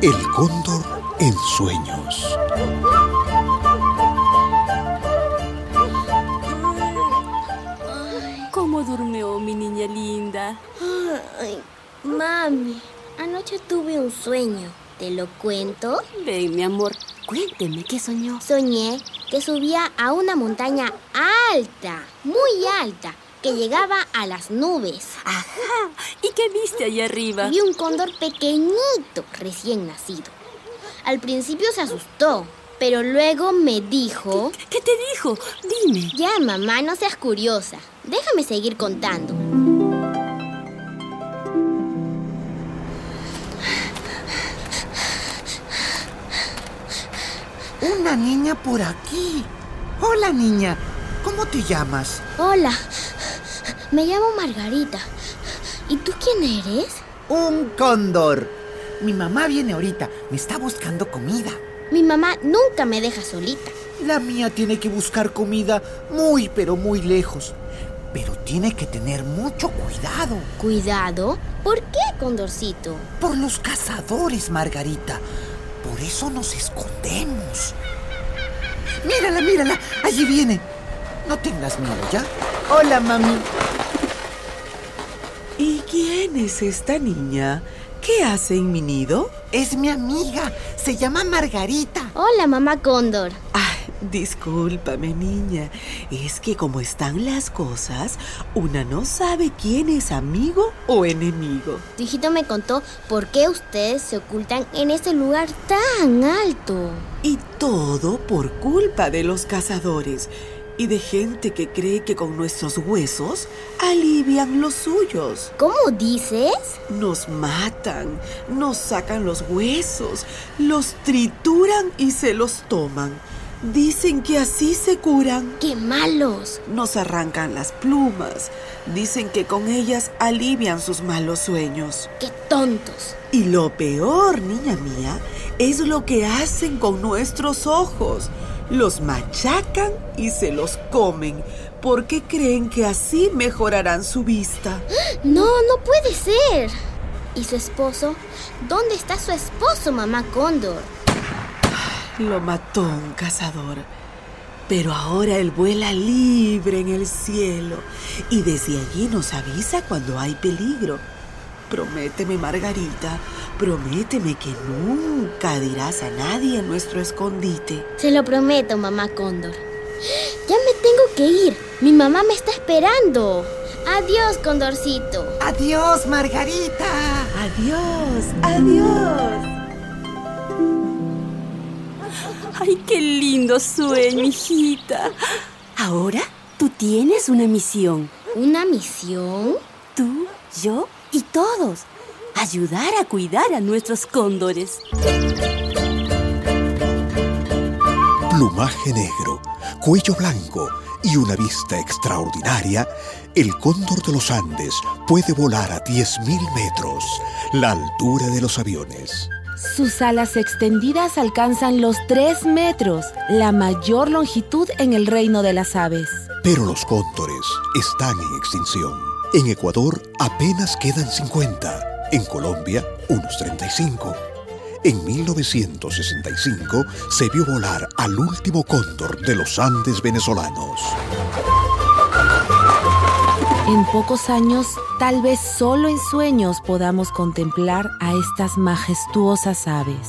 El cóndor en sueños. ¿Cómo durmió mi niña linda? Ay, mami, anoche tuve un sueño. ¿Te lo cuento? Ven, mi amor, cuénteme qué soñó. Soñé que subía a una montaña alta, muy alta, que llegaba a las nubes. Ajá. ¿Y qué viste allá arriba? Vi un cóndor pequeñito, recién nacido. Al principio se asustó, pero luego me dijo... ¿Qué te dijo? Dime. Ya, mamá, no seas curiosa. Déjame seguir contando. Una niña por aquí. Hola, niña. ¿Cómo te llamas? Hola, me llamo Margarita. ¿Y tú quién eres? Un cóndor. Mi mamá viene ahorita. Me está buscando comida. Mi mamá nunca me deja solita. La mía tiene que buscar comida muy, pero muy lejos. Pero tiene que tener mucho cuidado. ¿Cuidado? ¿Por qué, Condorcito? Por los cazadores, Margarita. Por eso nos escondemos. Mírala, mírala. Allí viene. No tengas miedo, ¿ya? Hola, mami. ¿Y quién es esta niña? ¿Qué hace en mi nido? Es mi amiga. Se llama Margarita. Hola, mamá Cóndor. Ay, discúlpame, niña. Es que como están las cosas, una no sabe quién es amigo o enemigo. Tu hijito me contó por qué ustedes se ocultan en ese lugar tan alto. Y todo por culpa de los cazadores y de gente que cree que con nuestros huesos alivian los suyos. ¿Cómo dices? Nos matan, nos sacan los huesos, los trituran y se los toman. Dicen que así se curan. ¡Qué malos! Nos arrancan las plumas. Dicen que con ellas alivian sus malos sueños. ¡Qué tontos! Y lo peor, niña mía, es lo que hacen con nuestros ojos los machacan y se los comen porque creen que así mejorarán su vista. No, no puede ser. ¿Y su esposo? ¿Dónde está su esposo, mamá Cóndor? Lo mató un cazador. Pero ahora él vuela libre en el cielo y desde allí nos avisa cuando hay peligro. Prométeme, Margarita, prométeme que nunca dirás a nadie en nuestro escondite. Se lo prometo, mamá Cóndor. Ya me tengo que ir. Mi mamá me está esperando. Adiós, Condorcito. Adiós, Margarita. Adiós, adiós. Ay, qué lindo sueño, hijita. Ahora tú tienes una misión. ¿Una misión? Tú, yo y todos. Ayudar a cuidar a nuestros cóndores. Plumaje negro, cuello blanco y una vista extraordinaria, el cóndor de los Andes puede volar a 10.000 metros, la altura de los aviones. Sus alas extendidas alcanzan los 3 metros, la mayor longitud en el reino de las aves. Pero los cóndores están en extinción. En Ecuador apenas quedan 50, en Colombia unos 35. En 1965 se vio volar al último cóndor de los Andes venezolanos. En pocos años, tal vez solo en sueños podamos contemplar a estas majestuosas aves.